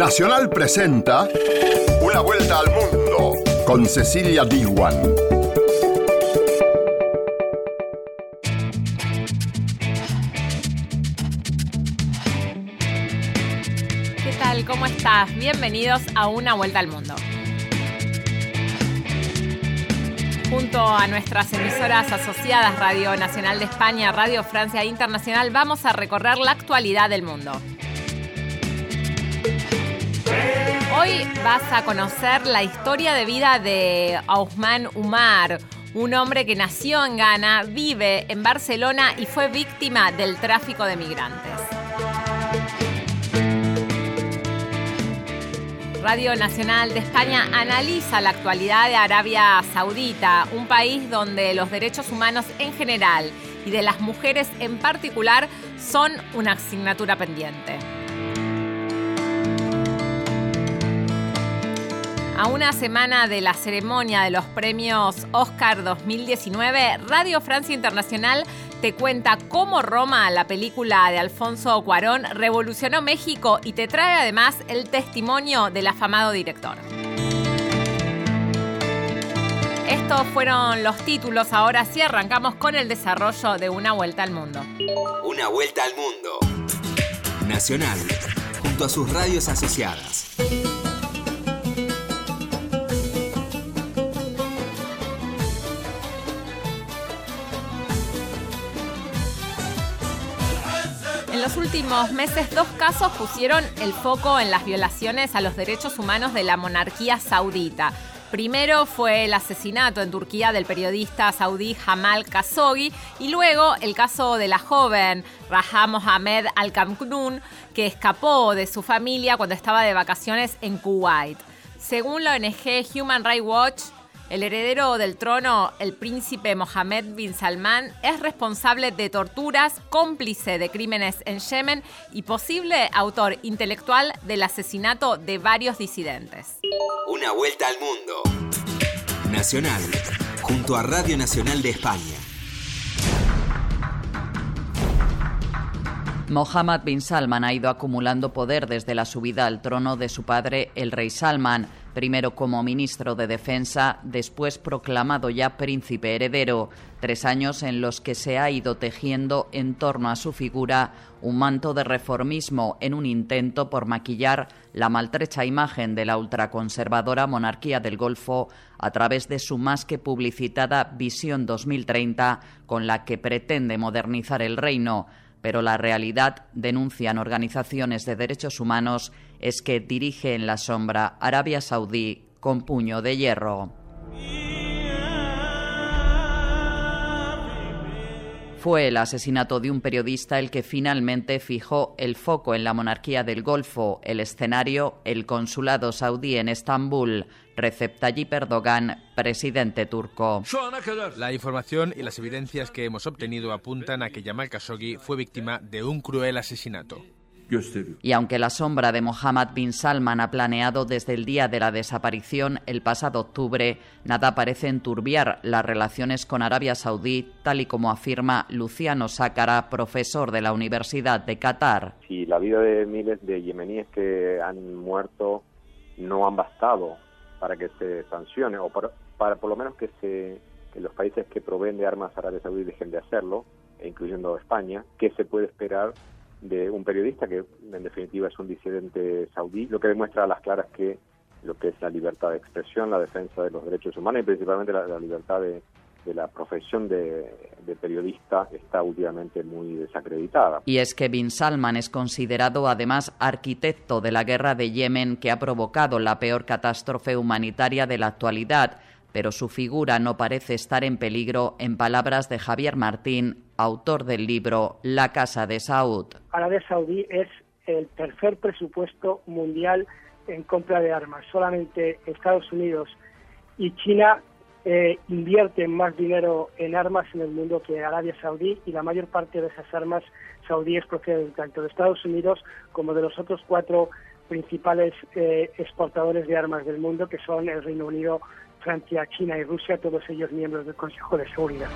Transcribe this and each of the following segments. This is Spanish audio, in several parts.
Nacional presenta Una vuelta al mundo con Cecilia Diwan. ¿Qué tal? ¿Cómo estás? Bienvenidos a Una vuelta al mundo. Junto a nuestras emisoras asociadas Radio Nacional de España, Radio Francia Internacional, vamos a recorrer la actualidad del mundo. Hoy vas a conocer la historia de vida de Ousmane Umar, un hombre que nació en Ghana, vive en Barcelona y fue víctima del tráfico de migrantes. Radio Nacional de España analiza la actualidad de Arabia Saudita, un país donde los derechos humanos en general y de las mujeres en particular son una asignatura pendiente. A una semana de la ceremonia de los premios Oscar 2019, Radio Francia Internacional te cuenta cómo Roma, la película de Alfonso Cuarón, revolucionó México y te trae además el testimonio del afamado director. Estos fueron los títulos, ahora sí arrancamos con el desarrollo de Una Vuelta al Mundo. Una Vuelta al Mundo. Nacional, junto a sus radios asociadas. En los últimos meses, dos casos pusieron el foco en las violaciones a los derechos humanos de la monarquía saudita. Primero fue el asesinato en Turquía del periodista saudí Jamal Khashoggi y luego el caso de la joven Raja Mohamed Al-Kamknoun que escapó de su familia cuando estaba de vacaciones en Kuwait. Según la ONG Human Rights Watch, el heredero del trono, el príncipe Mohammed bin Salman, es responsable de torturas, cómplice de crímenes en Yemen y posible autor intelectual del asesinato de varios disidentes. Una vuelta al mundo. Nacional, junto a Radio Nacional de España. Mohammed bin Salman ha ido acumulando poder desde la subida al trono de su padre, el rey Salman, primero como ministro de Defensa, después proclamado ya príncipe heredero, tres años en los que se ha ido tejiendo en torno a su figura un manto de reformismo en un intento por maquillar la maltrecha imagen de la ultraconservadora monarquía del Golfo a través de su más que publicitada Visión 2030 con la que pretende modernizar el reino. Pero la realidad, denuncian organizaciones de derechos humanos, es que dirige en la sombra Arabia Saudí con puño de hierro. Fue el asesinato de un periodista el que finalmente fijó el foco en la monarquía del Golfo, el escenario, el consulado saudí en Estambul. Recep Tayyip Erdogan, presidente turco. La información y las evidencias que hemos obtenido apuntan a que Yamal Khashoggi fue víctima de un cruel asesinato. Y aunque la sombra de Mohammed bin Salman ha planeado desde el día de la desaparición el pasado octubre, nada parece enturbiar las relaciones con Arabia Saudí, tal y como afirma Luciano Sácara, profesor de la Universidad de Qatar. Si la vida de miles de yemeníes que han muerto no han bastado para que se sancione, o para, para por lo menos que, se, que los países que proveen de armas a Arabia Saudí dejen de hacerlo, incluyendo España, ¿qué se puede esperar de un periodista que en definitiva es un disidente saudí, lo que demuestra a las claras que lo que es la libertad de expresión, la defensa de los derechos humanos y principalmente la, la libertad de, de la profesión de, de, periodista está últimamente muy desacreditada. Y es que Bin Salman es considerado además arquitecto de la guerra de Yemen que ha provocado la peor catástrofe humanitaria de la actualidad, pero su figura no parece estar en peligro en palabras de Javier Martín, autor del libro La Casa de Saud. Arabia Saudí es el tercer presupuesto mundial en compra de armas. Solamente Estados Unidos y China eh, invierten más dinero en armas en el mundo que Arabia Saudí y la mayor parte de esas armas saudíes proceden tanto de Estados Unidos como de los otros cuatro principales eh, exportadores de armas del mundo, que son el Reino Unido, Francia, China y Rusia, todos ellos miembros del Consejo de Seguridad.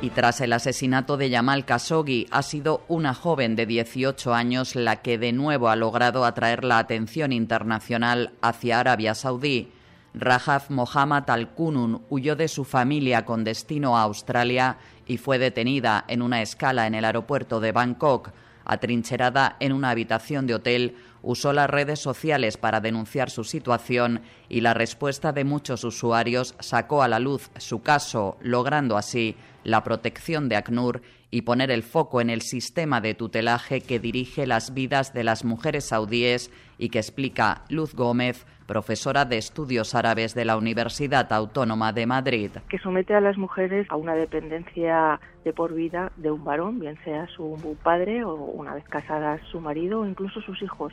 Y tras el asesinato de Yamal Khashoggi, ha sido una joven de 18 años la que de nuevo ha logrado atraer la atención internacional hacia Arabia Saudí. Rajaf Mohammad Al-Kunun huyó de su familia con destino a Australia y fue detenida en una escala en el aeropuerto de Bangkok. Atrincherada en una habitación de hotel, usó las redes sociales para denunciar su situación y la respuesta de muchos usuarios sacó a la luz su caso, logrando así la protección de ACNUR y poner el foco en el sistema de tutelaje que dirige las vidas de las mujeres saudíes y que explica Luz Gómez, profesora de estudios árabes de la Universidad Autónoma de Madrid. Que somete a las mujeres a una dependencia de por vida de un varón, bien sea su padre o una vez casadas su marido o incluso sus hijos.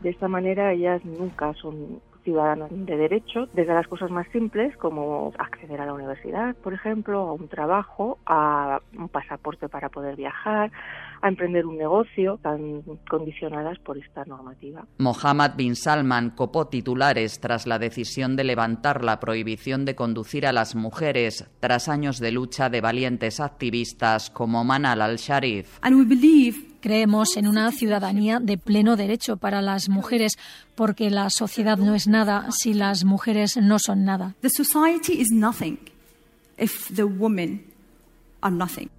De esta manera ellas nunca son ciudadanos de derecho, desde las cosas más simples como acceder a la universidad, por ejemplo, a un trabajo, a un pasaporte para poder viajar, a emprender un negocio, tan condicionadas por esta normativa. Mohammed bin Salman copó titulares tras la decisión de levantar la prohibición de conducir a las mujeres tras años de lucha de valientes activistas como Manal al-Sharif. Creemos en una ciudadanía de pleno derecho para las mujeres porque la sociedad no es nada si las mujeres no son nada. The society is nothing if the woman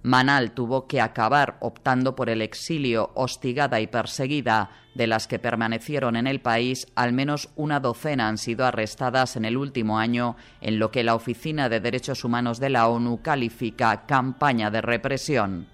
Manal tuvo que acabar optando por el exilio, hostigada y perseguida. De las que permanecieron en el país, al menos una docena han sido arrestadas en el último año, en lo que la Oficina de Derechos Humanos de la ONU califica campaña de represión.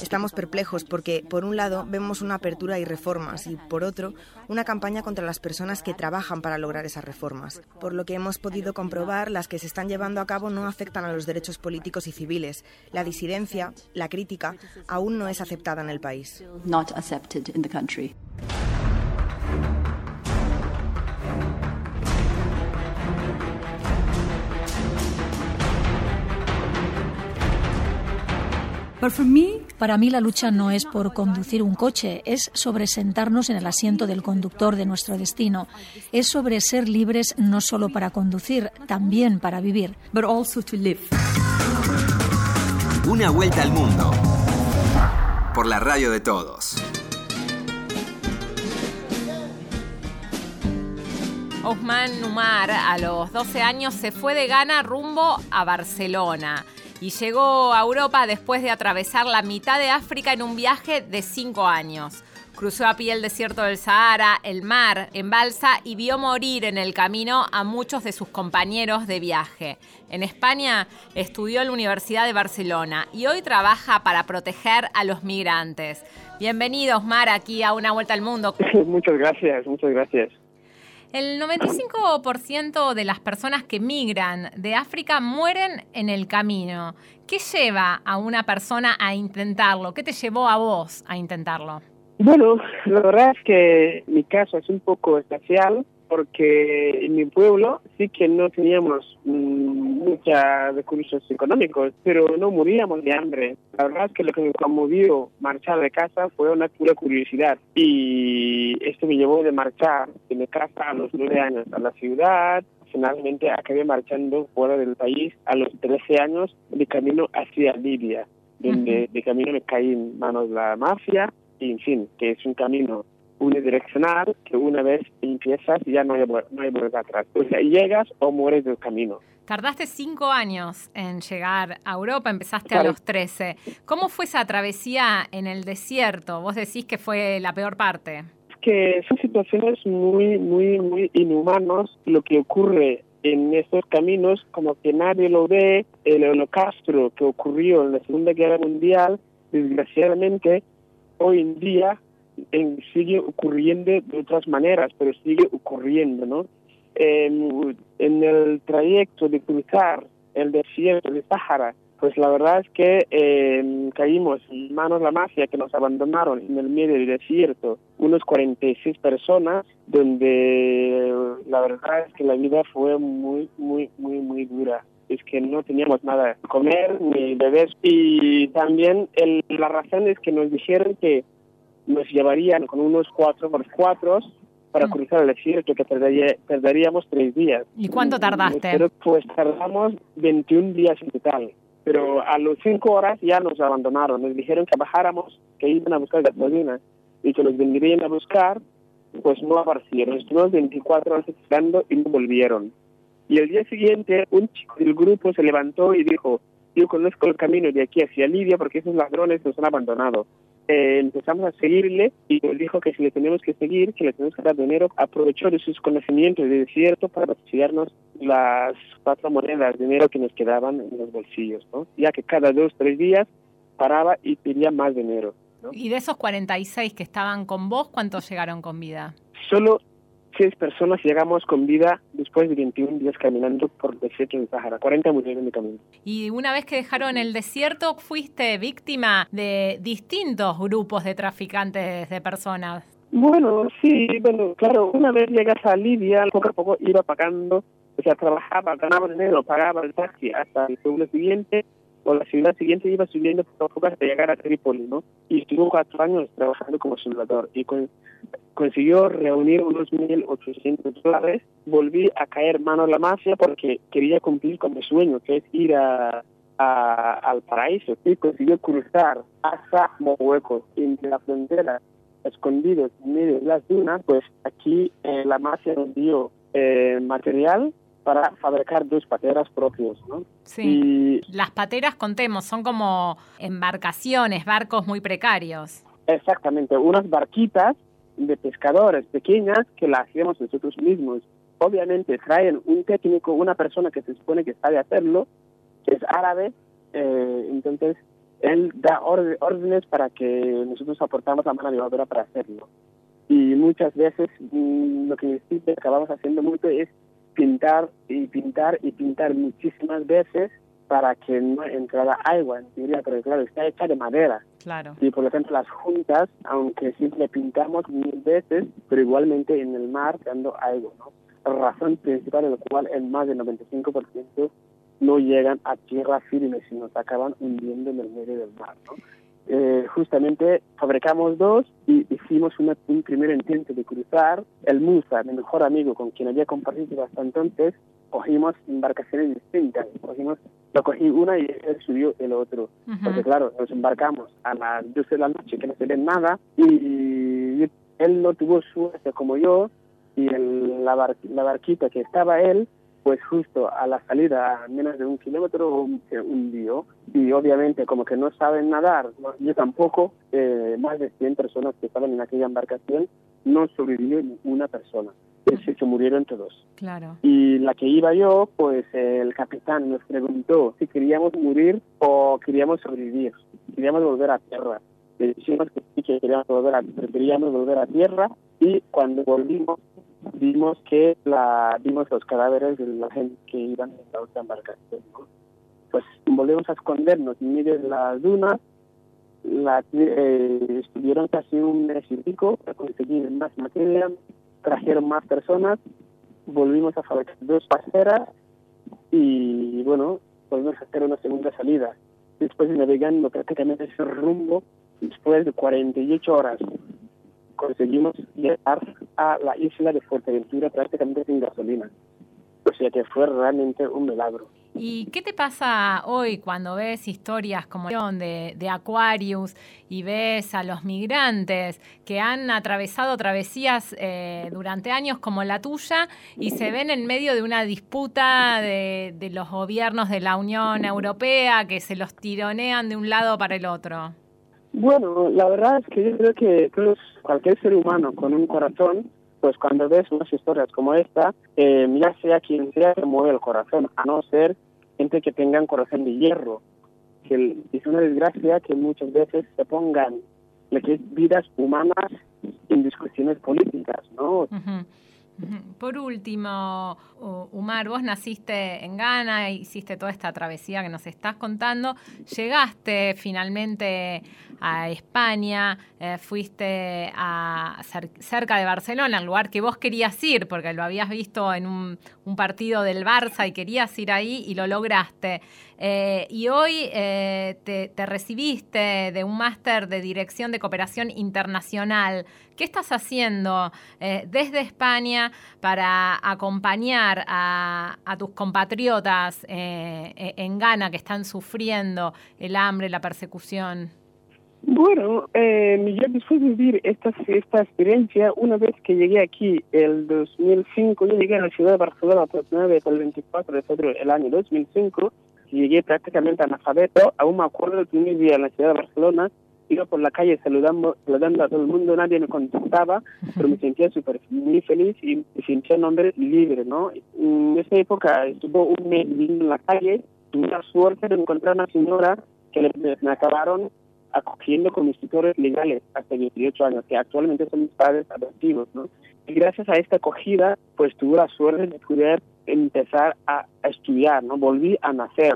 Estamos perplejos porque, por un lado, vemos una apertura y reformas y, por otro, una campaña contra las personas que trabajan para lograr esas reformas. Por lo que hemos podido comprobar, las que se están llevando a cabo no afectan a los derechos políticos y civiles. La disidencia, la crítica, aún no es aceptada en el país. Para mí la lucha no es por conducir un coche, es sobre sentarnos en el asiento del conductor de nuestro destino. Es sobre ser libres no solo para conducir, también para vivir. Una vuelta al mundo. Por la radio de todos. Osman Numar a los 12 años se fue de Ghana rumbo a Barcelona y llegó a Europa después de atravesar la mitad de África en un viaje de 5 años. Cruzó a pie el desierto del Sahara, el mar, en balsa y vio morir en el camino a muchos de sus compañeros de viaje. En España estudió en la Universidad de Barcelona y hoy trabaja para proteger a los migrantes. Bienvenido, Osmar, aquí a Una Vuelta al Mundo. muchas gracias, muchas gracias. El 95% de las personas que migran de África mueren en el camino. ¿Qué lleva a una persona a intentarlo? ¿Qué te llevó a vos a intentarlo? Bueno, la verdad es que mi caso es un poco especial porque en mi pueblo sí que no teníamos mm, muchos recursos económicos, pero no moríamos de hambre. La verdad es que lo que me conmovió marchar de casa fue una pura curiosidad y esto me llevó de marchar de mi casa a los nueve años a la ciudad. Finalmente acabé marchando fuera del país a los 13 años de camino hacia Libia, donde de camino me caí en manos de la mafia y en fin, que es un camino unidireccional que una vez empiezas ya no hay, no hay vuelta atrás. O sea, llegas o mueres del camino. Tardaste cinco años en llegar a Europa, empezaste a los 13. ¿Cómo fue esa travesía en el desierto? Vos decís que fue la peor parte. Que son situaciones muy, muy, muy inhumanas lo que ocurre en estos caminos, como que nadie lo ve. El holocausto que ocurrió en la Segunda Guerra Mundial, desgraciadamente, hoy en día sigue ocurriendo de otras maneras, pero sigue ocurriendo, ¿no? En, el trayecto de cruzar el desierto de Sahara, pues la verdad es que eh, caímos en manos de la mafia que nos abandonaron en el medio del desierto, unos 46 personas, donde la verdad es que la vida fue muy, muy, muy, muy dura es que no teníamos nada de comer ni beber y también el, la razón es que nos dijeron que nos llevarían con unos cuatro por cuatro para mm. cruzar el desierto, que perderíamos tres días. ¿Y cuánto tardaste? Pero pues tardamos 21 días en total. pero a los cinco horas ya nos abandonaron. Nos dijeron que bajáramos, que iban a buscar gasolina y que los vendrían a buscar, pues no aparecieron. Estuvimos 24 horas esperando y no volvieron. Y el día siguiente un chico del grupo se levantó y dijo, yo conozco el camino de aquí hacia Libia porque esos ladrones nos han abandonado. Eh, empezamos a seguirle y nos dijo que si le tenemos que seguir, que le tenemos que dar dinero, aprovechó de sus conocimientos de desierto para subsidiarnos las cuatro monedas de dinero que nos quedaban en los bolsillos, ¿no? ya que cada dos, tres días paraba y pedía más dinero. ¿Y de esos 46 que estaban con vos, cuántos llegaron con vida? Solo seis personas llegamos con vida después de 21 días caminando por el desierto de Sahara. 40 murieron de camino. Y una vez que dejaron el desierto, fuiste víctima de distintos grupos de traficantes de personas. Bueno, sí, bueno, claro, una vez llegas a Libia, poco a poco iba pagando, o sea, trabajaba, ganaba dinero, pagaba el taxi hasta el pueblo siguiente, o la ciudad siguiente iba subiendo poco hasta llegar a Trípoli, ¿no? Y estuvo cuatro años trabajando como soldador y con, consiguió reunir unos 1.800 dólares. Volví a caer mano a la mafia porque quería cumplir con mi sueño, que es ir a, al paraíso. Y consiguió cruzar hasta Mohueco, entre la frontera, escondidos en medio de las dunas. Pues aquí eh, la mafia nos dio eh, material para fabricar dos pateras propios, ¿no? Sí. Las pateras, contemos, son como embarcaciones, barcos muy precarios. Exactamente, unas barquitas de pescadores pequeñas que la hacemos nosotros mismos. Obviamente traen un técnico, una persona que se supone que sabe hacerlo, que es árabe, eh, entonces él da órdenes para que nosotros aportamos la mano de obra para hacerlo. Y muchas veces mm, lo que sí acabamos haciendo mucho es pintar y pintar y pintar muchísimas veces para que no entrara agua, en teoría, pero claro, está hecha de madera. Claro. Y por lo tanto las juntas, aunque siempre pintamos mil veces, pero igualmente en el mar dando agua, ¿no? La razón principal de lo cual el más del 95% no llegan a tierra firme, sino se acaban hundiendo en el medio del mar, ¿no? Eh, justamente fabricamos dos y hicimos un primer intento de cruzar. El Musa, mi mejor amigo con quien había compartido hasta entonces, cogimos embarcaciones distintas. Cogimos, lo cogí una y él subió el otro. Porque claro, nos embarcamos a las 12 de la noche que no se ve nada y él no tuvo suerte como yo y el, la, la barquita que estaba él pues justo a la salida a menos de un kilómetro se hundió y obviamente como que no saben nadar, yo tampoco, eh, más de 100 personas que estaban en aquella embarcación, no sobrevivió una persona. Se, se murieron todos. Claro. Y la que iba yo, pues el capitán nos preguntó si queríamos morir o queríamos sobrevivir, queríamos volver a tierra. Le dijimos que sí, que queríamos volver a, preferíamos volver a tierra y cuando volvimos vimos que la vimos los cadáveres de la gente que iban en la otra embarcación. Pues volvemos a escondernos en medio de las dunas. La, eh, estuvieron casi un mes y pico para conseguir más materia, trajeron más personas, volvimos a fabricar dos paseras y bueno, volvimos a hacer una segunda salida. Después de navegando prácticamente ese rumbo, después de 48 horas conseguimos llegar a la isla de Fuerteventura prácticamente sin gasolina. O sea que fue realmente un milagro. ¿Y qué te pasa hoy cuando ves historias como de, de Aquarius y ves a los migrantes que han atravesado travesías eh, durante años como la tuya y se ven en medio de una disputa de, de los gobiernos de la Unión Europea que se los tironean de un lado para el otro? Bueno, la verdad es que yo creo que cualquier ser humano con un corazón, pues cuando ves unas historias como esta, eh, ya sea quien sea, se mueve el corazón, a no ser gente que tenga un corazón de hierro. Que es una desgracia que muchas veces se pongan vidas humanas en discusiones políticas, ¿no? Por último, Umar, vos naciste en Ghana, hiciste toda esta travesía que nos estás contando, llegaste finalmente a España, eh, fuiste a cerca de Barcelona, al lugar que vos querías ir, porque lo habías visto en un, partido del Barça y querías ir ahí y lo lograste. Eh, y hoy eh, te, te, recibiste de un máster de Dirección de Cooperación Internacional. ¿Qué estás haciendo desde España? Para acompañar a, tus compatriotas eh, e, en Ghana que están sufriendo el hambre, la persecución? Bueno, eh, yo después de vivir esta, esta experiencia, una vez que llegué aquí, el 2005, yo llegué a la ciudad de Barcelona aproximadamente el 24 de febrero del año 2005, y llegué prácticamente analfabeto, aún me acuerdo el primer día en la ciudad de Barcelona, iba por la calle saludando, saludando a todo el mundo, nadie me contestaba, pero me sentía súper muy feliz y me sentía un hombre libre, ¿no? En esa época estuvo un mes viviendo en la calle, tuve la suerte de encontrar una señora que me acabaron acogiendo con mis tutores legales hasta 18 años, que actualmente son mis padres adoptivos, ¿no? Y gracias a esta acogida, pues tuve la suerte de poder empezar a, estudiar, ¿no? Volví a nacer,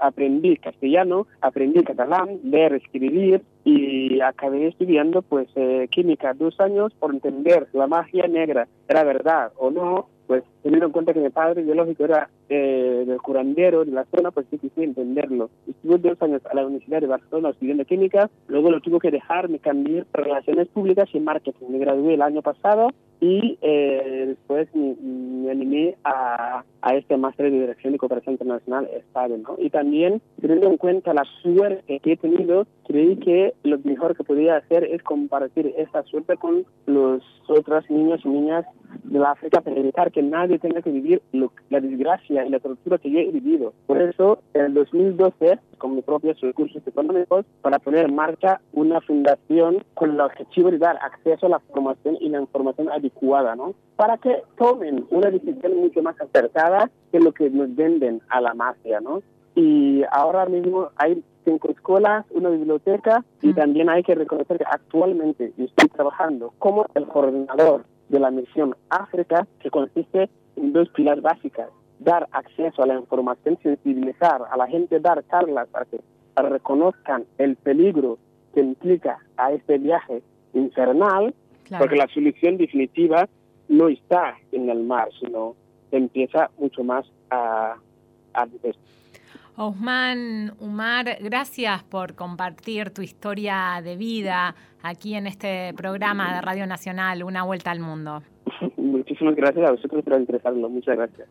aprendí castellano, aprendí catalán, leer, escribir y acabé estudiando pues eh, química dos años por entender la magia negra era verdad o no, pues teniendo en cuenta que mi padre biológico era eh, del curandero de la zona, pues sí quise entenderlo. Estuve dos años a la Universidad de Barcelona estudiando química, luego lo tuve que dejar, me cambié a Relaciones Públicas y Marketing. Me gradué el año pasado y eh, después me, animé a, a, este máster de Dirección de Cooperación Internacional estable, ¿no? Y también, teniendo en cuenta la suerte que he tenido, creí que lo mejor que podía hacer es compartir esta suerte con los otros niños y niñas de la África para evitar que nadie tenga que vivir la desgracia y la tortura que yo he vivido. Por eso, en el 2012, con mis propios recursos económicos, para poner en marcha una fundación con el objetivo de dar acceso a la formación y la información adecuada, ¿no? Para que tomen una decisión mucho más acertada que lo que nos venden a la mafia, ¿no? Y ahora mismo hay cinco escuelas, una biblioteca y también hay que reconocer que actualmente estoy trabajando como el coordinador de la misión África, que consiste en dos pilares básicas. Dar acceso a la información, sensibilizar a la gente, dar charlas para que reconozcan el peligro que implica a este viaje infernal, porque la solución definitiva no está en el mar, sino empieza mucho más a, a Osman Umar, gracias por compartir tu historia de vida aquí en este programa de Radio Nacional, Una Vuelta al Mundo. Muchísimas gracias a vosotros por interesarlo. Muchas gracias.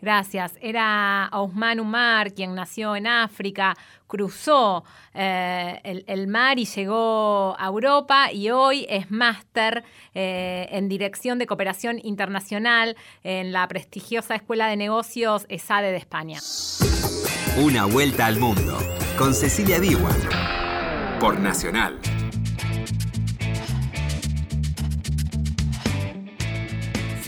Gracias. Era Osman Umar, quien nació en África, cruzó eh, el, mar y llegó a Europa y hoy es máster eh, en Dirección de Cooperación Internacional en la prestigiosa Escuela de Negocios ESADE de España. Una vuelta al mundo con Cecilia Diwan por Nacional.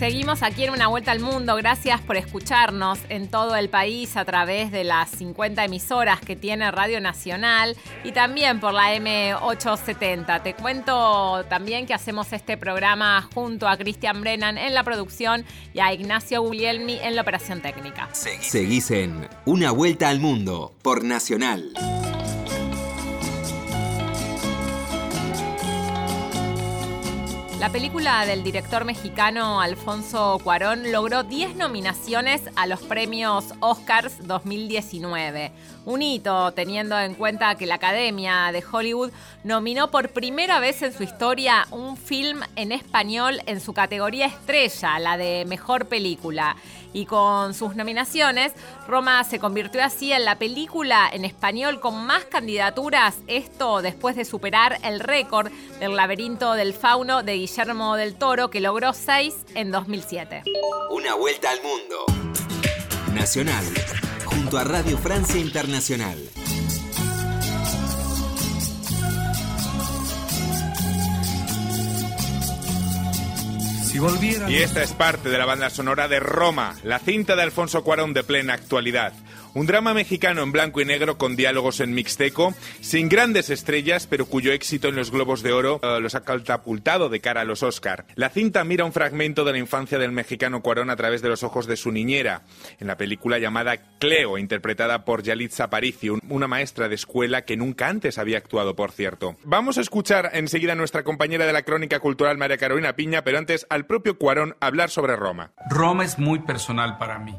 Seguimos aquí en Una Vuelta al Mundo. Gracias por escucharnos en todo el país a través de las 50 emisoras que tiene Radio Nacional y también por la M870. Te cuento también que hacemos este programa junto a Cristian Brennan en la producción y a Ignacio Guglielmi en la operación técnica. Seguís en Una Vuelta al Mundo por Nacional. La película del director mexicano Alfonso Cuarón logró 10 nominaciones a los premios Oscars 2019. Un hito teniendo en cuenta que la Academia de Hollywood nominó por primera vez en su historia un film en español en su categoría estrella, la de mejor película y con sus nominaciones, Roma se convirtió así en la película en español con más candidaturas, esto después de superar el récord del laberinto del fauno de Guillermo del Toro, que logró seis en 2007. Una vuelta al mundo. Nacional, junto a Radio Francia Internacional. Y esta es parte de la banda sonora de Roma, la cinta de Alfonso Cuarón de plena actualidad. Un drama mexicano en blanco y negro con diálogos en mixteco, sin grandes estrellas, pero cuyo éxito en los Globos de Oro eh, los ha catapultado de cara a los Oscar. La cinta mira un fragmento de la infancia del mexicano Cuarón a través de los ojos de su niñera, en la película llamada Cleo, interpretada por Yalitza Aparicio, una maestra de escuela que nunca antes había actuado, por cierto. Vamos a escuchar enseguida a nuestra compañera de la crónica cultural, María Carolina Piña, pero antes al propio Cuarón hablar sobre Roma. Roma es muy personal para mí.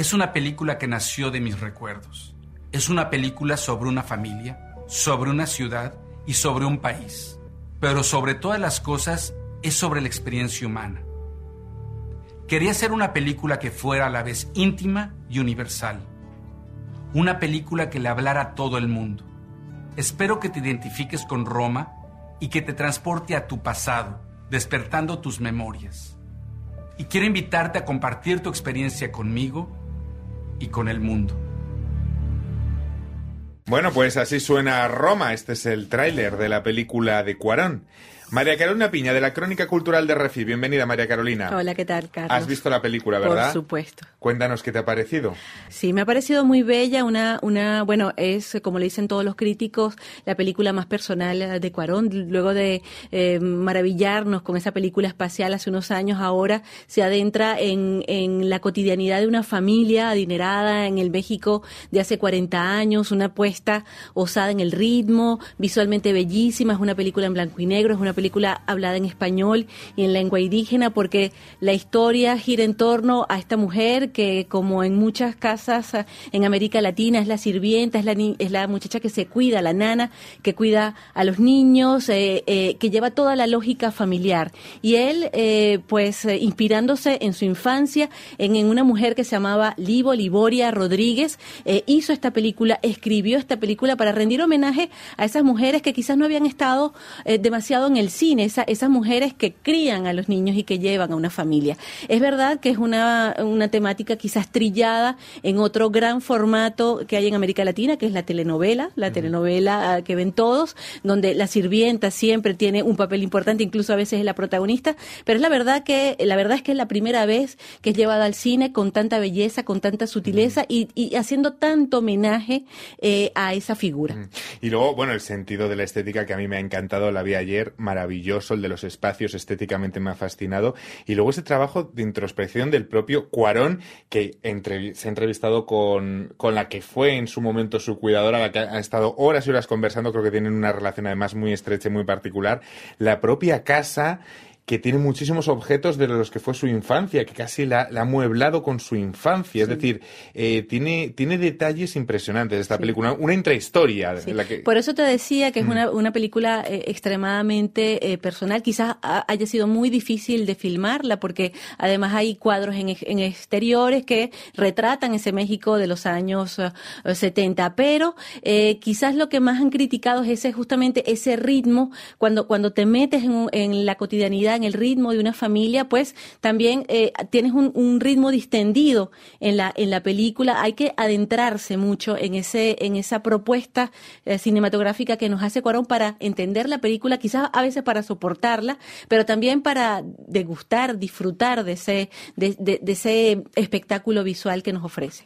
Es una película que nació de mis recuerdos. Es una película sobre una familia, sobre una ciudad y sobre un país. Pero sobre todas las cosas es sobre la experiencia humana. Quería hacer una película que fuera a la vez íntima y universal. Una película que le hablara a todo el mundo. Espero que te identifiques con Roma y que te transporte a tu pasado, despertando tus memorias. Y quiero invitarte a compartir tu experiencia conmigo y con el mundo. Bueno, pues así suena Roma. Este es el tráiler de la película de Cuarón. María Carolina Piña, de la Crónica Cultural de Refi. Bienvenida, María Carolina. Hola, ¿qué tal, Carlos? Has visto la película, ¿verdad? Por supuesto. Cuéntanos qué te ha parecido. Sí, me ha parecido muy bella, una, una, bueno, es, como le dicen todos los críticos, la película más personal de Cuarón. Luego de eh, maravillarnos con esa película espacial hace unos años, ahora se adentra en, en la cotidianidad de una familia adinerada en el México de hace 40 años, una apuesta osada en el ritmo, visualmente bellísima, es una película en blanco y negro, es una película hablada en español y en lengua indígena porque la historia gira en torno a esta mujer que como en muchas casas eh, en América Latina es la sirvienta, es la, es la muchacha que se cuida, la nana que cuida a los niños, eh, eh, que lleva toda la lógica familiar. Y él, pues inspirándose en su infancia en, en, una mujer que se llamaba Livo Liboria Rodríguez, hizo esta película, escribió esta película para rendir homenaje a esas mujeres que quizás no habían estado demasiado en el cine, esas mujeres que crían a los niños y que llevan a una familia. Es verdad que es una, una temática quizás trillada en otro gran formato que hay en América Latina, que es la telenovela, la telenovela ah, que ven todos, donde la sirvienta siempre tiene un papel importante, incluso a veces es la protagonista, pero es la verdad que la verdad es que es la primera vez que es llevada al cine con tanta belleza, con tanta sutileza y, haciendo tanto homenaje eh, a esa figura. Y luego, bueno, el sentido de la estética que a mí me ha encantado, la vi ayer, maravilloso, el de los espacios estéticamente me ha fascinado. Y luego ese trabajo de introspección del propio Cuarón, que se ha entrevistado con, con la que fue en su momento su cuidadora, la que ha estado horas y horas conversando, creo que tienen una relación además muy estrecha y muy particular. La propia casa que tiene muchísimos objetos de los que fue su infancia, que casi la, ha mueblado con su infancia. Es decir, eh, tiene, tiene detalles impresionantes esta película, una intrahistoria. la que... Por eso te decía que es una, mm. una película eh, extremadamente eh, personal. Quizás haya sido muy difícil de filmarla porque además hay cuadros en, en exteriores que retratan ese México de los años 70, pero quizás lo que más han criticado es ese, justamente ese ritmo cuando, cuando te metes en, en la cotidianidad en el ritmo de una familia, pues también eh, tienes un, ritmo distendido en la, en la película. Hay que adentrarse mucho en, ese, en esa propuesta eh, cinematográfica que nos hace Cuarón para entender la película, quizás a veces para soportarla, pero también para degustar, disfrutar de ese, de ese espectáculo visual que nos ofrece.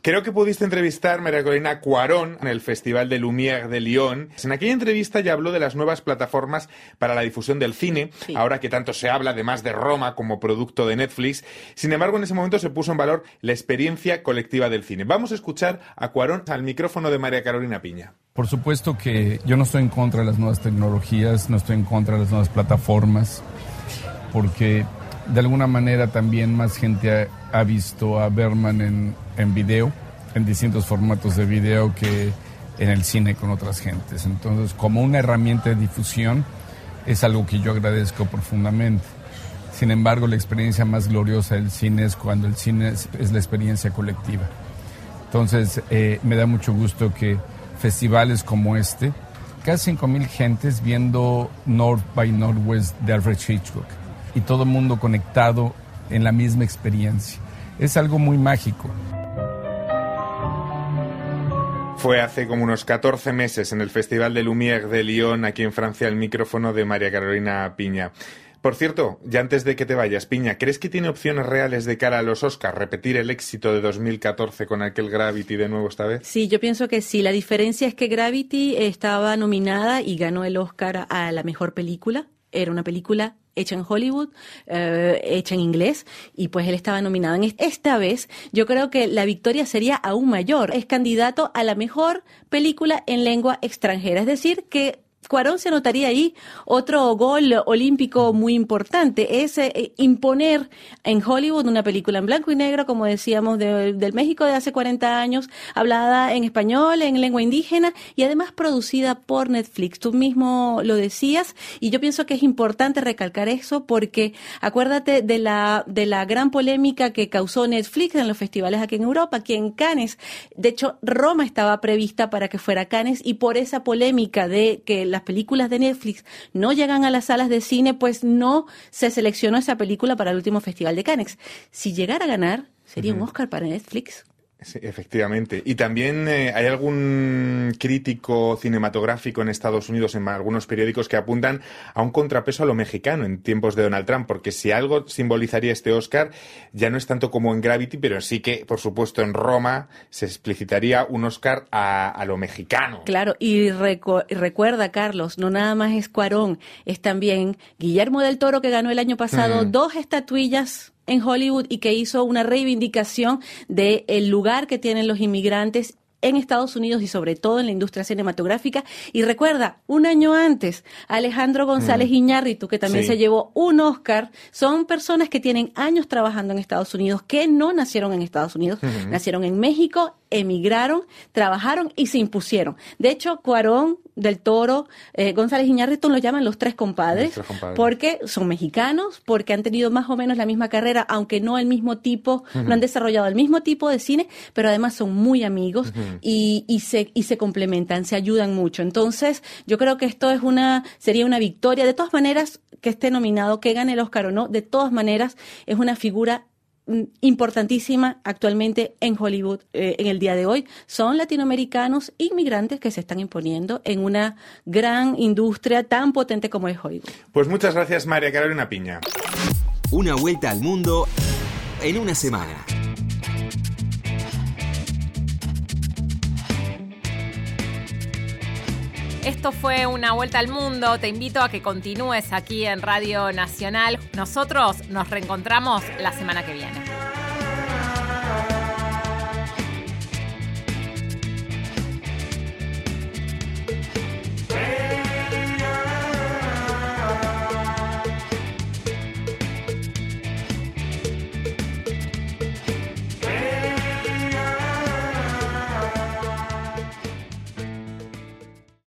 Creo que pudiste entrevistar, María Corina Cuarón, en el Festival de Lumière de Lyon. En aquella entrevista ya habló de las nuevas plataformas para la difusión del cine, ahora que tanto se habla además de Roma como producto de Netflix. Sin embargo, en ese momento se puso en valor la experiencia colectiva del cine. Vamos a escuchar a Cuarón al micrófono de María Carolina Piña. Por supuesto que yo no estoy en contra de las nuevas tecnologías, no estoy en contra de las nuevas plataformas, porque de alguna manera también más gente ha, visto a Berman en, en video, en distintos formatos de video que en el cine con otras gentes. Entonces, como una herramienta de difusión, es algo que yo agradezco profundamente. Sin embargo, la experiencia más gloriosa del cine es cuando el cine es, la experiencia colectiva. Entonces, eh, me da mucho gusto que festivales como este, casi 5.000 gentes viendo North by Northwest de Alfred Hitchcock y todo el mundo conectado en la misma experiencia. Es algo muy mágico. Fue hace como unos 14 meses en el Festival de Lumière de Lyon, aquí en Francia, el micrófono de María Carolina Piña. Por cierto, ya antes de que te vayas, Piña, ¿crees que tiene opciones reales de cara a los Oscars repetir el éxito de 2014 con aquel Gravity de nuevo esta vez? Sí, yo pienso que sí. La diferencia es que Gravity estaba nominada y ganó el Oscar a la mejor película. Era una película hecha en Hollywood, eh, hecha en inglés, y pues él estaba nominado. En esta vez yo creo que la victoria sería aún mayor. Es candidato a la mejor película en lengua extranjera, es decir, que Cuarón se anotaría ahí otro gol olímpico muy importante, es eh, imponer en Hollywood una película en blanco y negro, como decíamos, del México de hace 40 años, hablada en español, en lengua indígena y además producida por Netflix. Tú mismo lo decías y yo pienso que es importante recalcar eso porque acuérdate de la, de la gran polémica que causó Netflix en los festivales aquí en Europa, aquí en Cannes. De hecho, Roma estaba prevista para que fuera Cannes y por esa polémica de que las películas de Netflix no llegan a las salas de cine, pues no se seleccionó esa película para el último Festival de Cannes. Si llegara a ganar, sería un Oscar para Netflix. Sí, efectivamente. Y también eh, hay algún crítico cinematográfico en Estados Unidos, en algunos periódicos, que apuntan a un contrapeso a lo mexicano en tiempos de Donald Trump, porque si algo simbolizaría este Oscar, ya no es tanto como en Gravity, pero sí que, por supuesto, en Roma se explicitaría un Oscar a, lo mexicano. Claro, y recuerda, Carlos, no nada más es Cuarón, es también Guillermo del Toro, que ganó el año pasado dos estatuillas en Hollywood y que hizo una reivindicación del el lugar que tienen los inmigrantes en Estados Unidos y sobre todo en la industria cinematográfica. Y recuerda, un año antes, Alejandro González mm. Iñárritu, que también se llevó un Oscar, son personas que tienen años trabajando en Estados Unidos, que no nacieron en Estados Unidos, nacieron en México, emigraron, trabajaron y se impusieron. De hecho, Cuarón, del Toro, eh, González Iñárritu lo llaman los tres compadres, porque son mexicanos, porque han tenido más o menos la misma carrera, aunque no el mismo tipo, no han desarrollado el mismo tipo de cine, pero además son muy amigos y, y, se, y se complementan, se ayudan mucho. Entonces, yo creo que esto es una, sería una victoria. De todas maneras, que esté nominado, que gane el Oscar o no, de todas maneras, es una figura importantísima actualmente en Hollywood eh, en el día de hoy son latinoamericanos inmigrantes que se están imponiendo en una gran industria tan potente como es Hollywood. Pues muchas gracias María Carolina Piña. Una vuelta al mundo en una semana. Esto fue una vuelta al mundo. Te invito a que continúes aquí en Radio Nacional. Nosotros nos reencontramos la semana que viene.